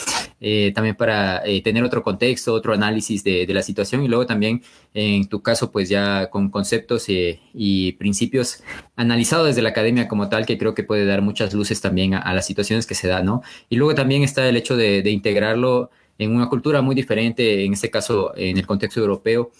también para tener otro contexto, otro análisis de, de, la situación y luego también, en tu caso, pues ya con conceptos y y principios analizados desde la academia como tal, que creo que puede dar muchas luces también a, las situaciones que se dan, ¿no? Y luego también está el hecho de integrarlo en una cultura muy diferente, en este caso en el contexto europeo,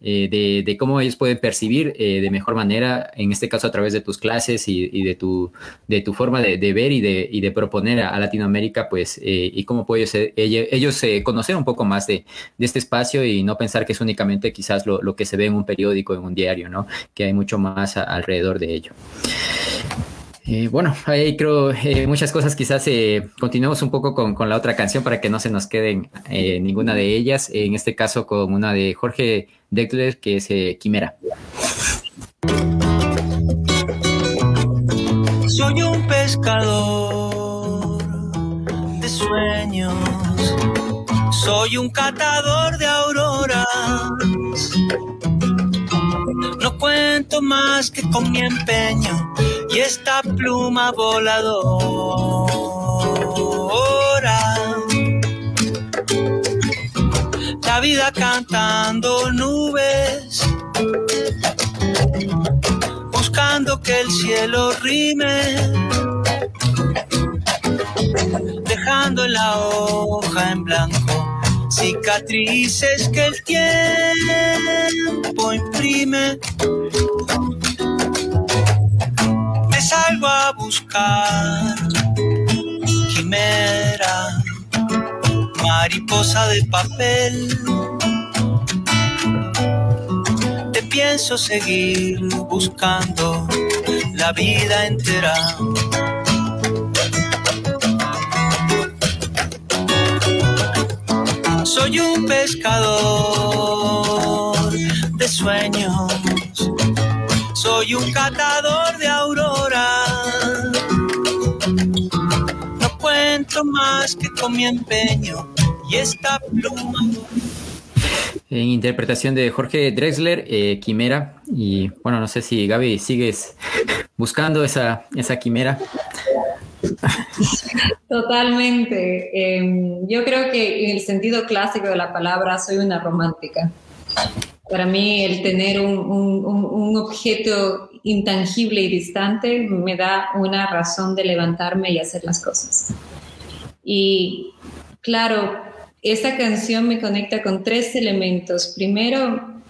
eh, de, cómo ellos pueden percibir eh, de mejor manera, en este caso a través de tus clases y, de, tu, de tu forma de, ver y de, y de proponer a, Latinoamérica, pues, eh, y cómo pueden ellos, ellos conocer un poco más de, este espacio y no pensar que es únicamente quizás lo, lo, que se ve en un periódico, en un diario, ¿no? Que hay mucho más alrededor de ello. Eh, bueno, ahí creo eh, muchas cosas. Quizás eh, continuemos un poco con, la otra canción para que no se nos queden ninguna de ellas. En este caso, con una de Jorge Dexler, que es Quimera. Soy un pescador sueños. Soy un catador de auroras. No cuento más que con mi empeño y esta pluma voladora. La vida cantando nubes, buscando que el cielo rime dejando la hoja en blanco cicatrices que el tiempo imprime. Me salgo a buscar quimera, mariposa de papel. Te pienso seguir buscando la vida entera. Soy un pescador de sueños, soy un catador de aurora. No cuento más que con mi empeño y esta pluma. En interpretación de Jorge Drexler, eh, Quimera. Y bueno, no sé si Gaby sigues buscando esa, esa quimera. Totalmente. Em, yo creo que en el sentido clásico de la palabra soy una romántica. Para mí el tener un, un, objeto intangible y distante me da una razón de levantarme y hacer las cosas. Y claro, esta canción me conecta con tres elementos. Primero,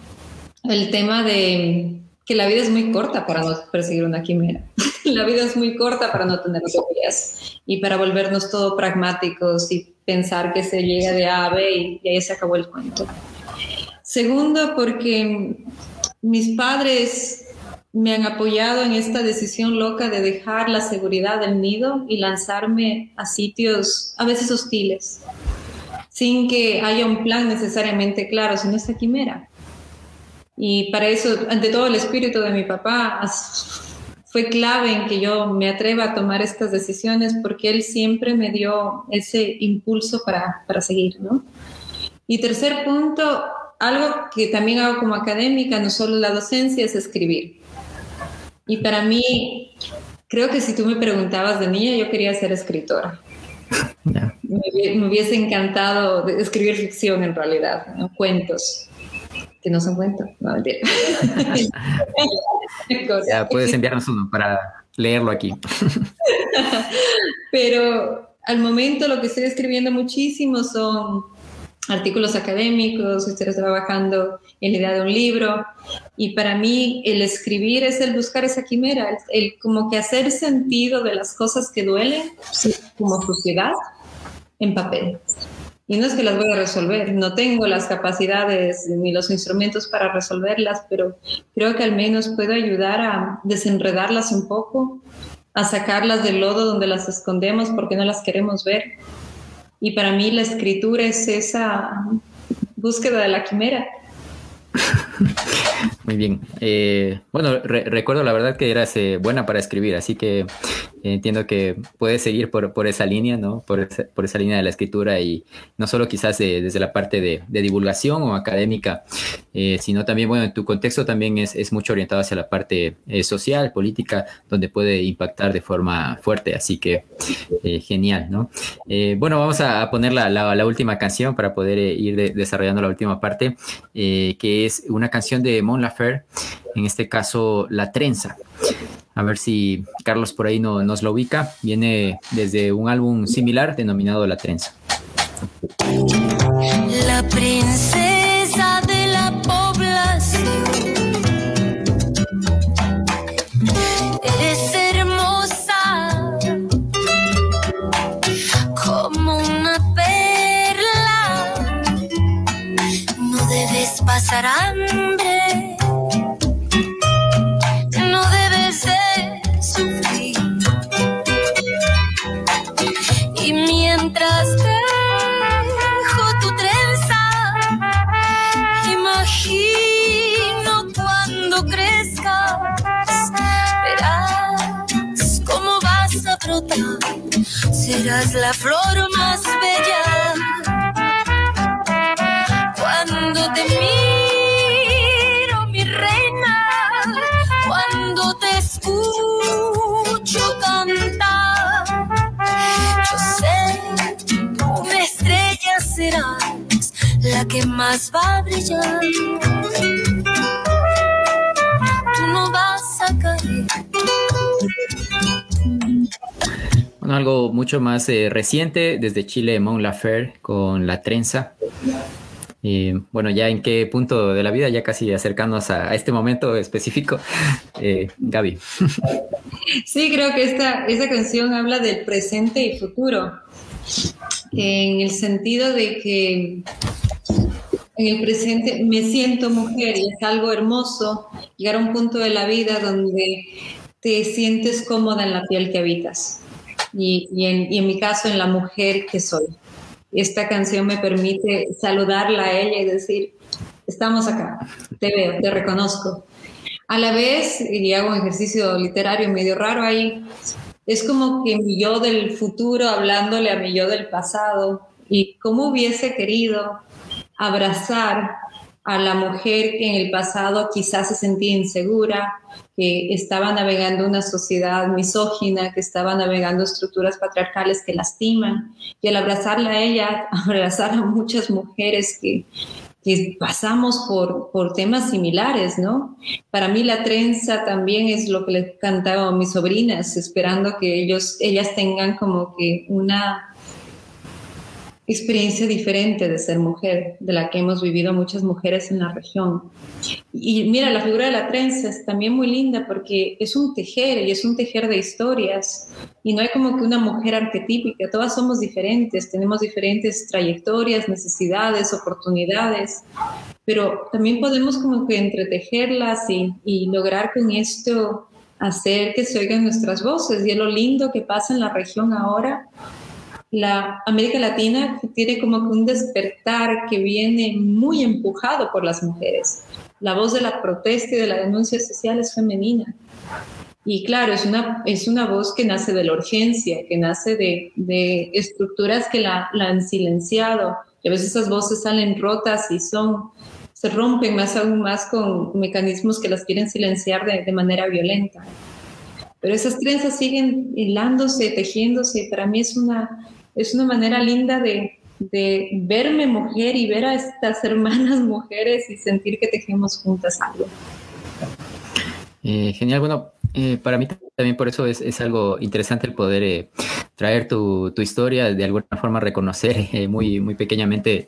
el tema de que la vida es muy corta para no perseguir una quimera. [LAUGHS] la vida es muy corta para no tener utopías y para volvernos todo pragmáticos y pensar que se llega de ave y, y ahí se acabó el cuento. Segundo, porque mis padres me han apoyado en esta decisión loca de dejar la seguridad del nido y lanzarme a sitios a veces hostiles, sin que haya un plan necesariamente claro, sino esta quimera. Y para eso, ante todo, el espíritu de mi papá fue clave en que yo me atreva a tomar estas decisiones porque él siempre me dio ese impulso para, para seguir, ¿no? Y tercer punto, algo que también hago como académica, no solo la docencia, es escribir. Y para mí, creo que si tú me preguntabas de niña, yo quería ser escritora. Me, hubiese encantado escribir ficción en realidad, cuentos que no son cuentos, no mentira. [LAUGHS] ya puedes enviarnos uno para leerlo aquí. [LAUGHS] Pero al momento lo que estoy escribiendo muchísimo son artículos académicos, estoy trabajando en la idea de un libro y para mí el escribir es el buscar esa quimera, el, como que hacer sentido de las cosas que duelen como sociedad en papel. Y no es que las voy a resolver, no tengo las capacidades ni los instrumentos para resolverlas, pero creo que al menos puedo ayudar a desenredarlas un poco, a sacarlas del lodo donde las escondemos porque no las queremos ver. Y para mí la escritura es esa búsqueda de la quimera. [LAUGHS] Muy bien. Eh, bueno, recuerdo la verdad que eras eh, buena para escribir, así que entiendo que puedes seguir por, por esa línea, ¿no? Por esa, por esa línea de la escritura y no solo quizás desde la parte de, divulgación o académica, eh, sino también, bueno, en tu contexto también es, es mucho orientado hacia la parte eh, social, política, donde puede impactar de forma fuerte, así que eh, genial, ¿no? bueno, vamos a, poner la, la, última canción para poder ir desarrollando la última parte, que es una canción de Mon Laferte, en este caso La Trenza. A ver si Carlos por ahí no, nos lo ubica. Viene desde un álbum similar denominado La Trenza. La princesa de la población. Es hermosa como una perla. No debes pasar hambre mucho más eh, reciente desde Chile, Mon Lafer con La Trenza. Y bueno, ya en qué punto de la vida, ya casi acercándonos a, este momento específico, [LAUGHS] eh, Gaby. Sí, creo que esta, esta canción habla del presente y futuro, en el sentido de que en el presente me siento mujer y es algo hermoso llegar a un punto de la vida donde te sientes cómoda en la piel que habitas y, en, mi caso en la mujer que soy. Esta canción me permite saludarla a ella y decir, estamos acá, te veo, te reconozco. A la vez, y hago un ejercicio literario medio raro ahí, es como que mi yo del futuro hablándole a mi yo del pasado y cómo hubiese querido abrazar a la mujer que en el pasado quizás se sentía insegura, que estaba navegando una sociedad misógina, que estaba navegando estructuras patriarcales que lastiman. Y al abrazarla a ella, [LAUGHS] abrazar a muchas mujeres que, que pasamos por, por temas similares, ¿no? Para mí la trenza también es lo que le cantaba a mis sobrinas, esperando que ellos, ellas tengan como que una experiencia diferente de ser mujer, de la que hemos vivido muchas mujeres en la región. Y mira, la figura de la trenza es también muy linda porque es un tejer y es un tejer de historias. Y no hay como que una mujer arquetípica, todas somos diferentes, tenemos diferentes trayectorias, necesidades, oportunidades, pero también podemos como que entretejerlas y, y lograr con esto hacer que se oigan nuestras voces. Y es lo lindo que pasa en la región ahora la América Latina tiene como que un despertar que viene muy empujado por las mujeres. La voz de la protesta y de la denuncia social es femenina. Y claro, es una, es una voz que nace de la urgencia, que nace de, estructuras que la, la, han silenciado. Y a veces esas voces salen rotas y son, se rompen más aún más con mecanismos que las quieren silenciar de, de manera violenta. Pero esas trenzas siguen hilándose, tejiéndose. Para mí es una, es una manera linda de, verme mujer y ver a estas hermanas [LAUGHS] mujeres y sentir que tejemos juntas algo. Eh, genial, bueno, eh, para mí también por eso es, algo interesante el poder eh, traer tu, historia, de alguna forma reconocer muy, muy pequeñamente,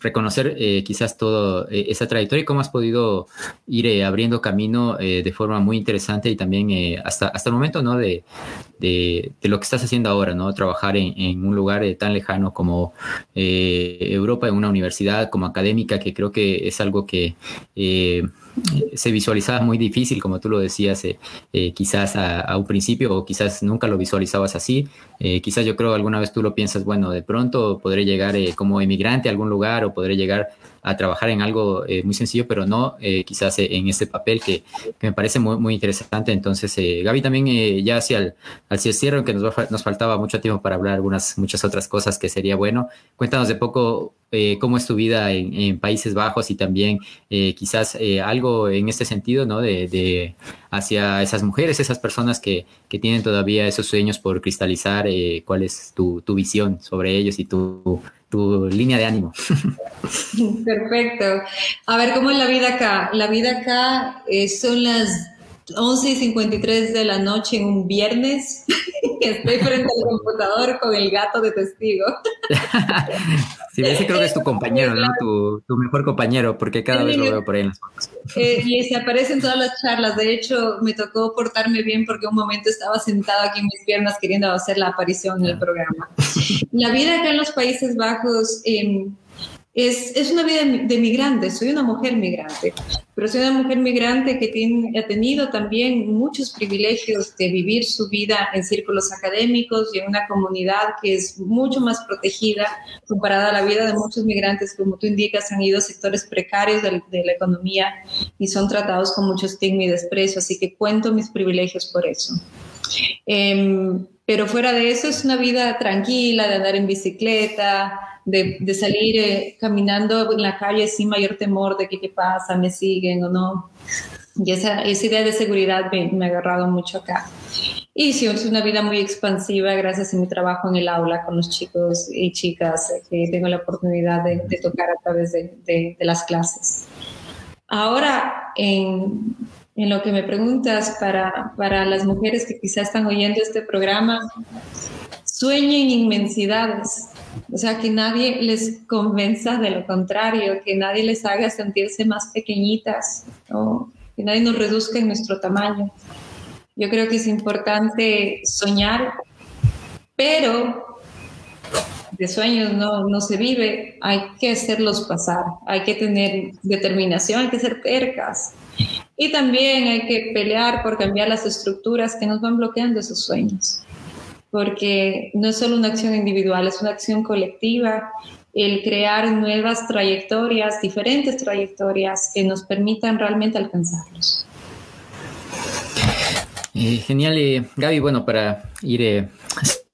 reconocer quizás toda esa trayectoria y cómo has podido ir abriendo camino de forma muy interesante y también hasta, hasta el momento, ¿no? De, de, lo que estás haciendo ahora, ¿no? Trabajar en, un lugar tan lejano como Europa, en una universidad como académica, que creo que es algo que se visualizaba muy difícil, como tú lo decías, eh, eh, quizás a, un principio o quizás nunca lo visualizabas así. Eh, quizás yo creo alguna vez tú lo piensas, bueno, de pronto podré llegar como emigrante a algún lugar o podré llegar a trabajar en algo muy sencillo, pero no quizás en este papel que, me parece muy, muy interesante. Entonces, Gaby, también ya hacia el, hacia el cierre, aunque nos, nos faltaba mucho tiempo para hablar algunas, muchas otras cosas que sería bueno, cuéntanos de poco eh, cómo es tu vida en, Países Bajos y también eh, quizás eh, algo en este sentido, ¿no? De, hacia esas mujeres, esas personas que, tienen todavía esos sueños por cristalizar, cuál es tu, visión sobre ellos y tu, línea de ánimo. Perfecto. A ver, ¿cómo es la vida acá? La vida acá son las 11 y 53 de la noche en un viernes. [LAUGHS] Estoy frente al computador con el gato de testigo. [LAUGHS] Sí, ese creo que es tu compañero, ¿no? Tu, mejor compañero, porque cada vez lo veo por ahí en las fotos. Eh, y se aparece en todas las charlas. De hecho, me tocó portarme bien porque un momento estaba sentado aquí en mis piernas queriendo hacer la aparición en el programa. La vida acá en los Países Bajos... Eh, es, una vida de migrante, soy una mujer migrante, pero soy una mujer migrante que tiene, ha tenido también muchos privilegios de vivir su vida en círculos académicos y en una comunidad que es mucho más protegida comparada a la vida de muchos migrantes, como tú indicas, han ido a sectores precarios de, la economía y son tratados con mucho estigma y desprecio, así que cuento mis privilegios por eso. Em, Pero fuera de eso es una vida tranquila, de andar en bicicleta, de, de salir eh, caminando en la calle sin mayor temor de que qué pasa, me siguen o no. Y esa, esa idea de seguridad me, me, ha agarrado mucho acá. Y sí, es una vida muy expansiva gracias a mi trabajo en el aula con los chicos y chicas eh, que tengo la oportunidad de, de tocar a través de, de, de las clases. Ahora, en, en, lo que me preguntas para, para las mujeres que quizás están oyendo este programa, sueñen inmensidades. O sea, que nadie les convenza de lo contrario, que nadie les haga sentirse más pequeñitas, o que nadie nos reduzca en nuestro tamaño. Yo creo que es importante soñar, pero de sueños no, no se vive, hay que hacerlos pasar, hay que tener determinación, hay que ser percas. Y también hay que pelear por cambiar las estructuras que nos van bloqueando esos sueños. Porque no es solo una acción individual, es una acción colectiva el crear nuevas trayectorias, diferentes trayectorias que nos permitan realmente alcanzarlos. Eh, genial, eh, Gaby. Bueno, para ir eh,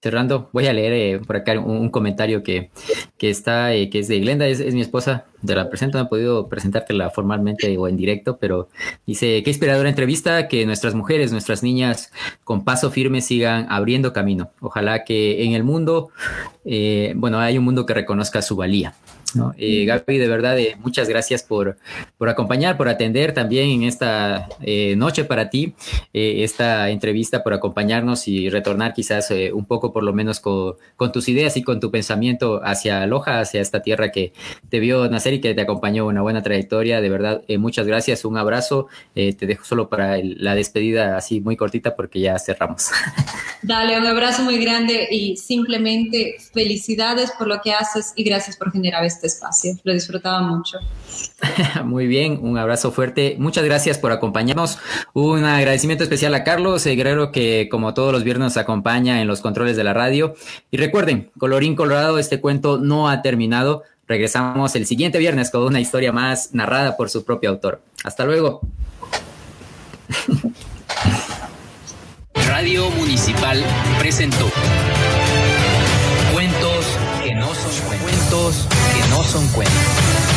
cerrando, voy a leer eh, por acá un, comentario que, que está, eh, que es de Glenda, es, es, mi esposa, de la presento, no he podido presentártela formalmente o en directo, pero dice, qué inspiradora entrevista, que nuestras mujeres, nuestras niñas con paso firme sigan abriendo camino. Ojalá que en el mundo, eh, bueno, hay un mundo que reconozca su valía. ¿No? Eh, Gaby, de verdad, eh, muchas gracias por, por, acompañar, por atender también en esta eh, noche para ti, eh, esta entrevista, por acompañarnos y retornar quizás eh, un poco por lo menos con, con, tus ideas y con tu pensamiento hacia Loja, hacia esta tierra que te vio nacer y que te acompañó una buena trayectoria. De verdad, muchas gracias, un abrazo. te dejo solo para el, la despedida así muy cortita porque ya cerramos. [LAUGHS] Dale, un abrazo muy grande y simplemente felicidades por lo que haces y gracias por generar este espacio. Lo disfrutaba mucho. [LAUGHS] Muy bien, un abrazo fuerte. Muchas gracias por acompañarnos. Un agradecimiento especial a Carlos el Guerrero que como todos los viernes nos acompaña en los controles de la radio. Y recuerden, colorín colorado, este cuento no ha terminado. Regresamos el siguiente viernes con una historia más narrada por su propio autor. Hasta luego. Radio Municipal presentó Cuentos que no son cuentos, no son cuentos.